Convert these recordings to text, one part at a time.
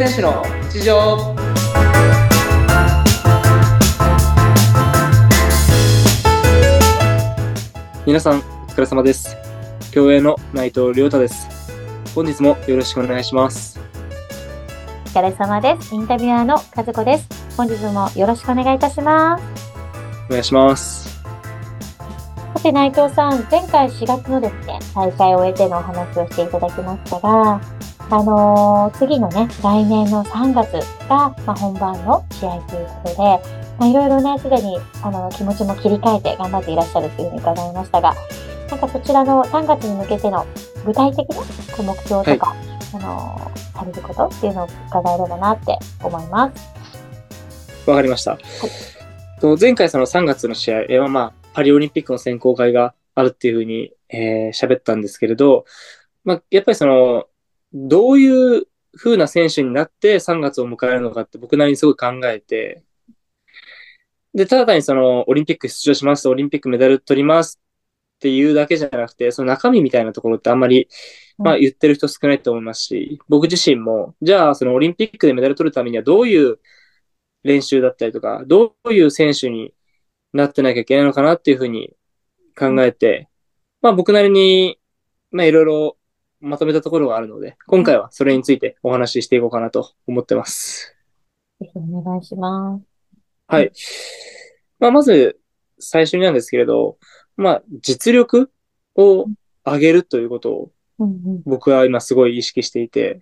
選手の日常皆さんお疲れ様です競泳の内藤亮太です本日もよろしくお願いしますお疲れ様です。インタビュアーの和子です。本日もよろしくお願いいたします。お願いしますさて内藤さん、前回4月のですね、大会を終えてのお話をしていただきましたが、あのー次のね、来年の3月が、まあ、本番の試合ということで、まあ、いろいろね、すでに、あの、気持ちも切り替えて頑張っていらっしゃるというふうに伺いましたが、なんかそちらの3月に向けての具体的な目標とか、あのーされることっていうのを伺えればなって思います。わかりました、と前回その3月の試合えーはまあパリオリンピックの選考会があるっていうふうにえー喋ったんですけれど、まあ、やっぱりそのどういう風な選手になって3月を迎えるのかって僕なりにすごい考えて、で、ただ単にそのオリンピック出場します、オリンピックメダル取りますっていうだけじゃなくて、その中身みたいなところってあんまり、まあ言ってる人少ないと思いますし、僕自身も、じゃあそのオリンピックでメダル取るためにはどういう練習だったりとか、どういう選手になってなきゃいけないのかなっていうふうに考えて、まあ僕なりに、まあいろいろまとめたところがあるので、今回はそれについてお話ししていこうかなと思ってます。ぜひお願いします。はい。まあまず最初になんですけれど、まあ実力を上げるということをうん僕は今すごい意識していて。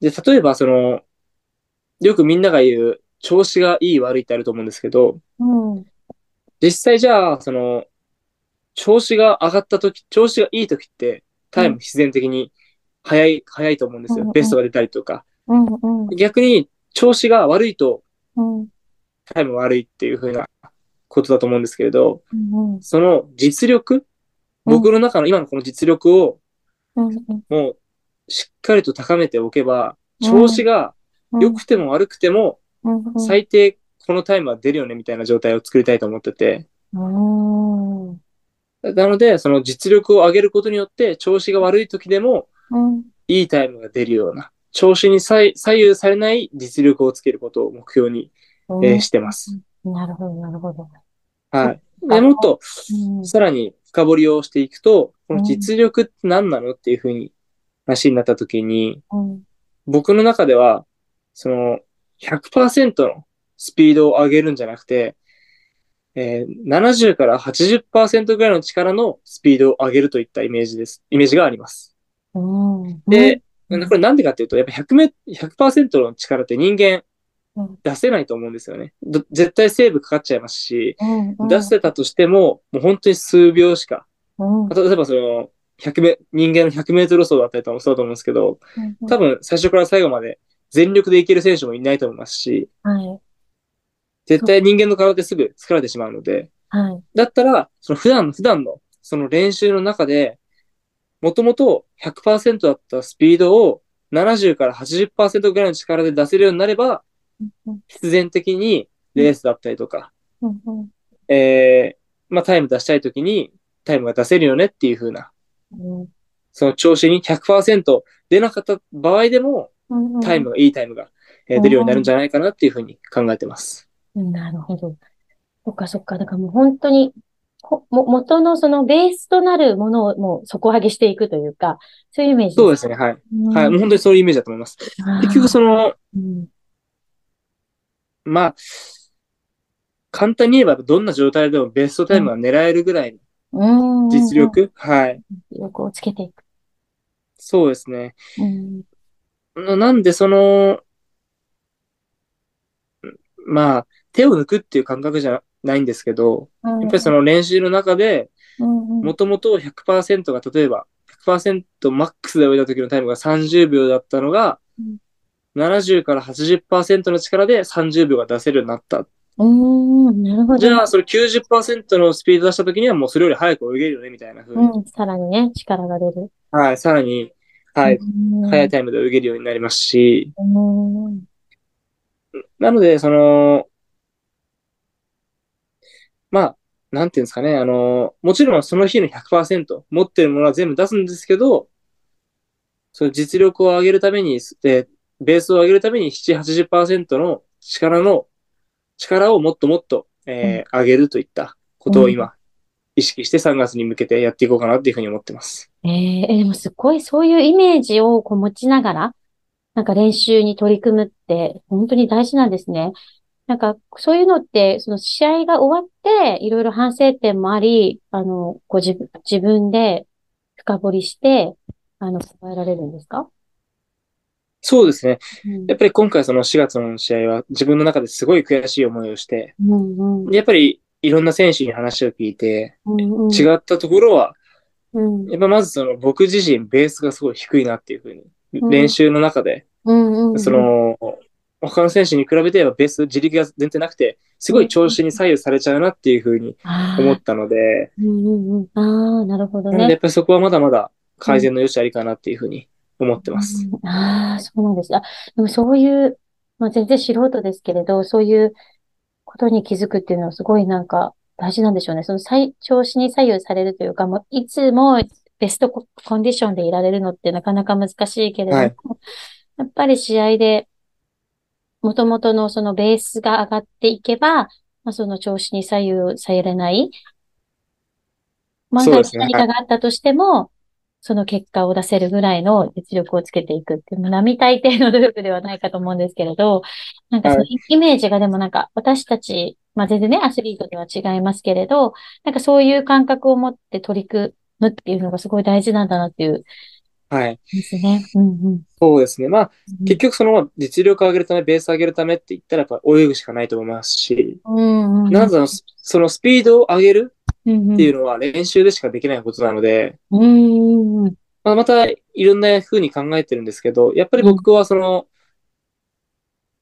で、例えばその、よくみんなが言う調子がいい悪いってあると思うんですけど、うん。実際じゃあ、その、調子が上がった時、調子がいい時って、タイム必然的に早い、早いと思うんですうんうん。よベストが出たりとか。うんうん。逆に、調子が悪いとうん。タイム悪いっていう風なことだと思うんですけれど、うんその実力、僕の中の今のこの実力をうんうん。もうしっかりと高めておけば、うん。調子がうん。良くても悪くても、うんうん。最低このタイムは出るよねみたいな状態を作りたいと思ってて、うんうんなので、その実力を上げることによって、調子が悪い時でも、いいタイムが出るような、調子に左左右されない実力をつけることを目標に、うんえーしてます。なるほど、なるほど。はい。で、もっと、うんさらに深掘りをしていくと、この実力って何なのっていうふうに話になった時に、うん僕の中では、その、100%のスピードを上げるんじゃなくて、えー70から80%ぐらいの力のスピードを上げるといったイメージです。イメージがあります。うんで、うん。これなんでかっていうと、やっぱ100メ100%の力って人間うん。出せないと思うんですよね。ど絶対セーブかかっちゃいますし、出せたとしても、もう本当に数秒しか。うん。例えばその、100メ、人間の100メートル走だったりとかもそうだと思うんですけど、多分最初から最後まで全力でいける選手もいないと思いますし、はい、絶対人間の体ってすぐ疲れてしまうので、はい。だったら、その普段の、普段の、その練習の中で、もともと100%だったスピードを70から80%ぐらいの力で出せるようになれば、うん必然的にレースだったりとか、うんうんえー、まあタイム出したい時にタイムが出せるよねっていう風な、うんその調子に100%出なかった場合でも、タイムが、いいタイムが、えー出るようになるんじゃないかなっていう風に考えてます。なるほど。そっかそっか。だからもう本当に、ほも元のそのベースとなるものをもう底上げしていくというか、そういうイメージそうですね、はい。うんはい、もう本当にそういうイメージだと思います。結局その、うんまあ、簡単に言えばどんな状態でもベストタイムが狙えるぐらいのうん実力、はい。実力をつけていく。そうですね。うんななんでその、まあ、手を抜くっていう感覚じゃないんですけど、やっぱりその練習の中で、うんうん。もともと100%が、例えば、100%マックスで泳いだ時のタイムが30秒だったのが、うん。70から80%の力で30秒が出せるようになった。じゃあ、それ90%のスピード出した時にはもうそれより早く泳げるよね、みたいな風に。うん、さらにね、力が出る。はい、さらに、はい、うん。早いタイムで泳げるようになりますし、うん。なので、その、まあ、なんていうんですかね、あの、もちろんその日の100%持ってるものは全部出すんですけど、その実力を上げるために、えベースを上げるために7、80%の力の、力をもっともっと、えー上げるといったことを今、意識して3月に向けてやっていこうかなっていうふうに思ってます。えーえーでもすごいそういうイメージをこう持ちながら、なんか練習に取り組むって本当に大事なんですね。なんかそういうのって、その試合が終わっていろいろ反省点もあり、あの、ご自分、自分で深掘りして、あの、考えられるんですか？そうですね。うん。やっぱり今回その4月の試合は自分の中ですごい悔しい思いをして、うんうん。でやっぱりいろんな選手に話を聞いて、うんうん。違ったところは、うん。やっぱまずその僕自身ベースがすごい低いなっていうふうに、うん。練習の中で、うんうん。その、他の選手に比べてはベース、自力が全然なくて、すごい調子に左右されちゃうなっていうふうに思ったので、うんうんうんああ、なるほどね。やっぱりそこはまだまだ改善の余地ありかなっていうふうに思ってます。うんああ、そうなんです。あ、でもそういう、まあ、全然素人ですけれど、そういうことに気づくっていうのはすごいなんか大事なんでしょうね。その最調子に左右されるというか、もういつもベストココンディションでいられるのってなかなか難しいけれども、はいやっぱり試合で元々のそのベースが上がっていけば、まあ、その調子に左右されない。万が一何かがあったとしても、その結果を出せるぐらいの実力をつけていくっていう、まあ並大抵の努力ではないかと思うんですけれど、なんかそのはイメージがでもなんか私たち、まあ全然ね、アスリートでは違いますけれど、なんかそういう感覚を持って取り組むっていうのがすごい大事なんだなっていう、はい。ですね。うんうん。そうですね。まあ、うん結局その実力を上げるため、ベースを上げるためって言ったらやっぱ泳ぐしかないと思いますし、うんうん。なんだろう、そのスピードを上げるっていうのは練習でしかできないことなので、うんうんうん。まあ、またいろんな風に考えてるんですけど、やっぱり僕はその、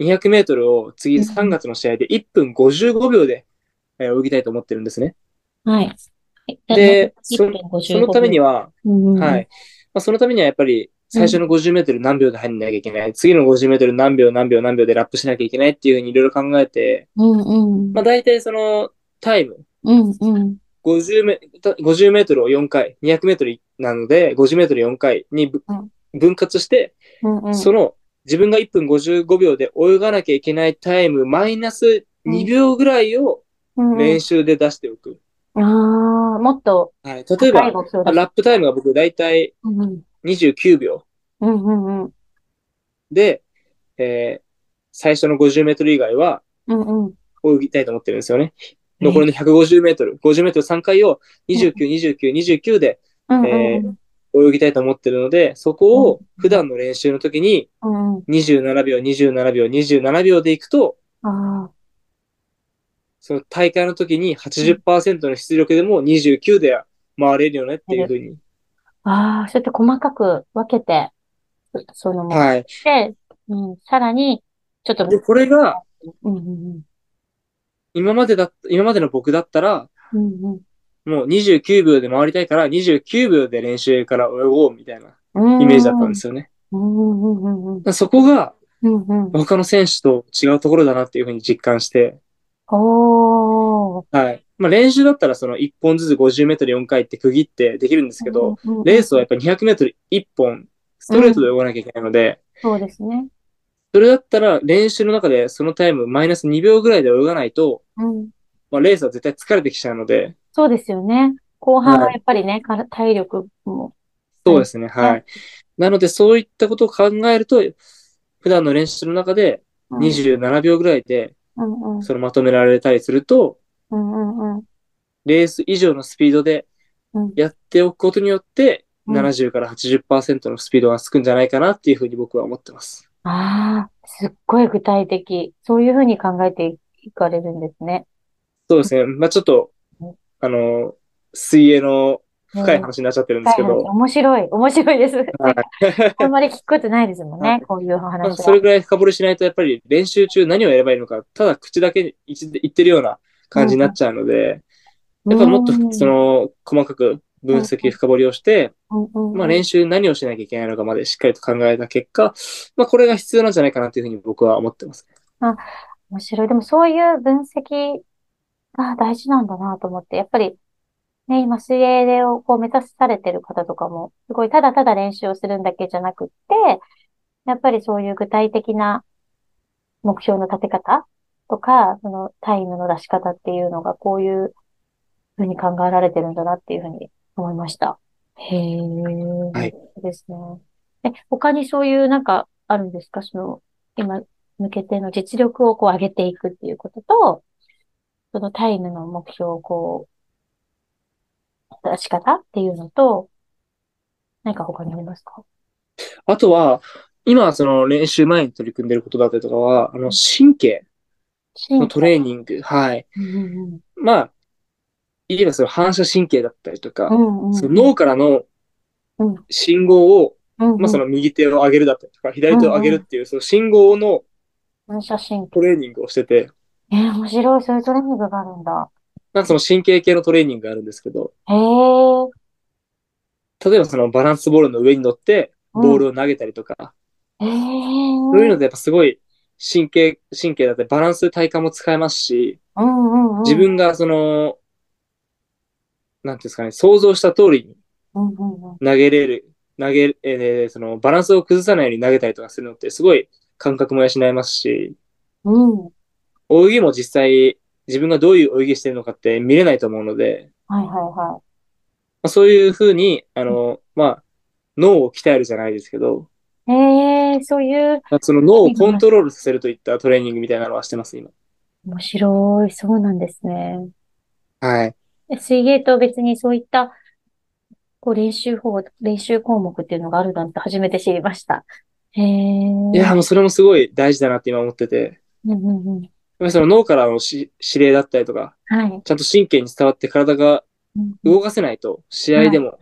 200メートルを次うん3月の試合で1分55秒でえー泳ぎたいと思ってるんですね。はい。で、そ1分55そのためには、うんうんはい。まあ、そのためにはやっぱり最初の50メートル何秒で入んなきゃいけない。次の50メートル何秒何秒何秒でラップしなきゃいけないっていうふうにいろいろ考えて、うんうん。まあ大体そのタイム、うんうん。50メ50メートルを4回、200メートルなので50メートル4回にぶうん分割して、うんうん。その自分が1分55秒で泳がなきゃいけないタイムマイナス2秒ぐらいをうんうん練習で出しておく。ああ、もっとはい、例えば。ラップタイムが僕大体うんうん29秒うんうんうん。で、えー最初の50メートル以外はうんうん。泳ぎたいと思ってるんですよね。残りの150メートル、50メートル3回を29、29、29でうんうんえ泳ぎたいと思ってるので、そこを普段の練習の時にうんうん。27秒、27秒、27秒でいくと、あその大会の時に80%の出力でも29で回れるよねっていうふうに。あ、ああ、そうやって細かく分けて、その、もはい。で、うん、さらに、ちょっと、で、これがうんうん今までだ、今までの僕だったら、うん。うんもう29秒で回りたいから29秒で練習から泳ごうみたいなうん。イメージだったんですよね。うんうんうんうん。そこがうんうん。他の選手と違うところだなっていうふうに実感して、おー。はい。まあ練習だったらその1本ずつ50メートル4回って区切ってできるんですけど、うんうんうんレースはやっぱり200メートル1本ストレートで泳がなきゃいけないので、そうですね。それだったら練習の中でそのタイムマイナス2秒ぐらいで泳がないと、うん。まあレースは絶対疲れてきちゃうので、そうですよね。後半ははいやっぱりね、から体力も。そうですね、はい。なのでそういったことを考えると、普段の練習の中でうん27秒ぐらいでうんうん。そのまとめられたりすると、うんうんうん。レース以上のスピードでうんやっておくことによって、うん70から80%のスピードがつくんじゃないかなっていうふうに僕は思ってます。ああ、すっごい具体的。そういうふうに考えていかれるんですね。そうですね。まあちょっとうん、あの、水泳の深い話になっちゃってるんですけど、面白い、面白いです。はい。あんまり聞くことないですもんはいね、こういう話は。それぐらい深掘りしないと、やっぱり練習中何をやればいいのか、ただ口だけ言ってるような感じになっちゃうので、やっぱもっとうんその細かく分析、深掘りをして、まあ練習何をしなきゃいけないのかまでしっかりと考えた結果、まあこれが必要なんじゃないかなというふうに僕は思ってます。面白い。でもそういう分析が大事なんだなと思って、やっぱりね、今水泳をこう目指されてる方とかも、すごいただただ練習をするんだけじゃなくって、やっぱりそういう具体的な目標の立て方とか、そのタイムの出し方っていうのがこういうふうに考えられてるんだなっていうふうに思いました。へえ。はい。ですね。え、他にそういうなんかあるんですか？その、今向けての実力をこう上げていくっていうことと、そのタイムの目標をこう、出し方っていうのと、何か他にありますか？あとは、今、その練習前に取り組んでることだったりとかは、あの、神経のトレーニング、はい。まあ、言えばその反射神経だったりとか、うんうん、その脳からの信号を、うんうん、まあその右手を上げるだったりとか、左手を上げるっていう、その信号の反射神経。トレーニングをしてて。えー、面白い。そういうトレーニングがあるんだ。なんかその神経系のトレーニングがあるんですけど。例えばそのバランスボールの上に乗って、ボールを投げたりとか。うん、そういうのでやっぱすごい神経、神経だってバランス体幹も使えますし、自分がその、なんていうんですかね、想像した通りに投げれる、投げ、えー、そのバランスを崩さないように投げたりとかするのってすごい感覚も養えますし、うん、泳ぎも実際自分がどういう泳ぎしてるのかって見れないと思うので、はいはいはい。まあ、そういうふうに、あの、まあ、脳を鍛えるじゃないですけど、ええー、そういう。その脳をコントロールさせるといったトレーニングみたいなのはしてます、今。面白い。そうなんですね。はい。水泳と別にそういった、こう練習法、練習項目っていうのがあるなんて初めて知りました。へえ。いや、もうそれもすごい大事だなって今思ってて。うんうんうん。その脳からのし指令だったりとか、はい。ちゃんと神経に伝わって体が動かせないと、試合でも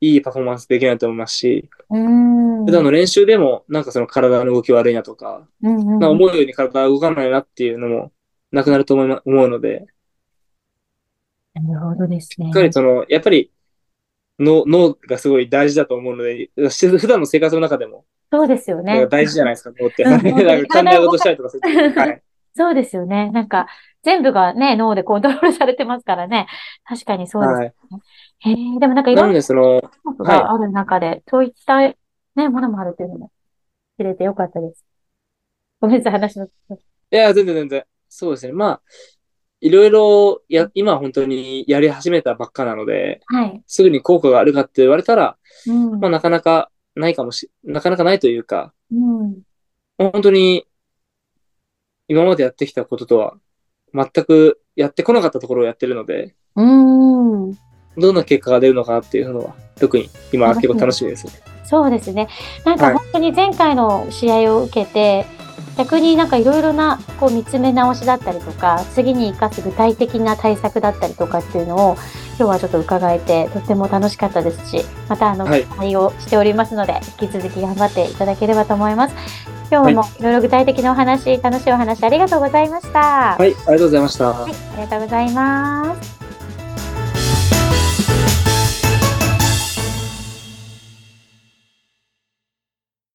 いいパフォーマンスできないと思いますし、普段の練習でも、なんかその体の動き悪いなとか、うんうん、な思うように体が動かないなっていうのもなくなると思い、ま、思うので、なるほどですね。しっかりその、やっぱり脳、脳がすごい大事だと思うので、普段の生活の中でも、そうですよね。大事じゃないですか、脳って。なんか考え事したりとかする。はい、そうですよね。なんか、全部がね、脳でコントロールされてますからね。確かにそうです、ね。はいへえ、でもなんかいろんなことがある中で、はい、そういったね、ものもあるっていうのも知れてよかったです。ごめんなさい、話の。いや、全然全然。そうですね。まあ、いろいろ、や、今本当にやり始めたばっかなので、はい。すぐに効果があるかって言われたら、うん、まあなかなかないかもし、なかなかないというか、うん、本当に今までやってきたこととは全くやってこなかったところをやってるので、うん。どんな結果が出るのかなっていうのは、特に今は結構楽しみですね。そうですね。なんか本当に前回の試合を受けて、はい、逆になんかいろいろなこう見つめ直しだったりとか、次に生かす具体的な対策だったりとかっていうのを、今日はちょっと伺えて、とても楽しかったですし、またあの、期待をしておりますので、引き続き頑張っていただければと思います。今日もいろいろ具体的なお話、楽しいお話ありがとうございました。はい、ありがとうございました。はい、ありがとうございます。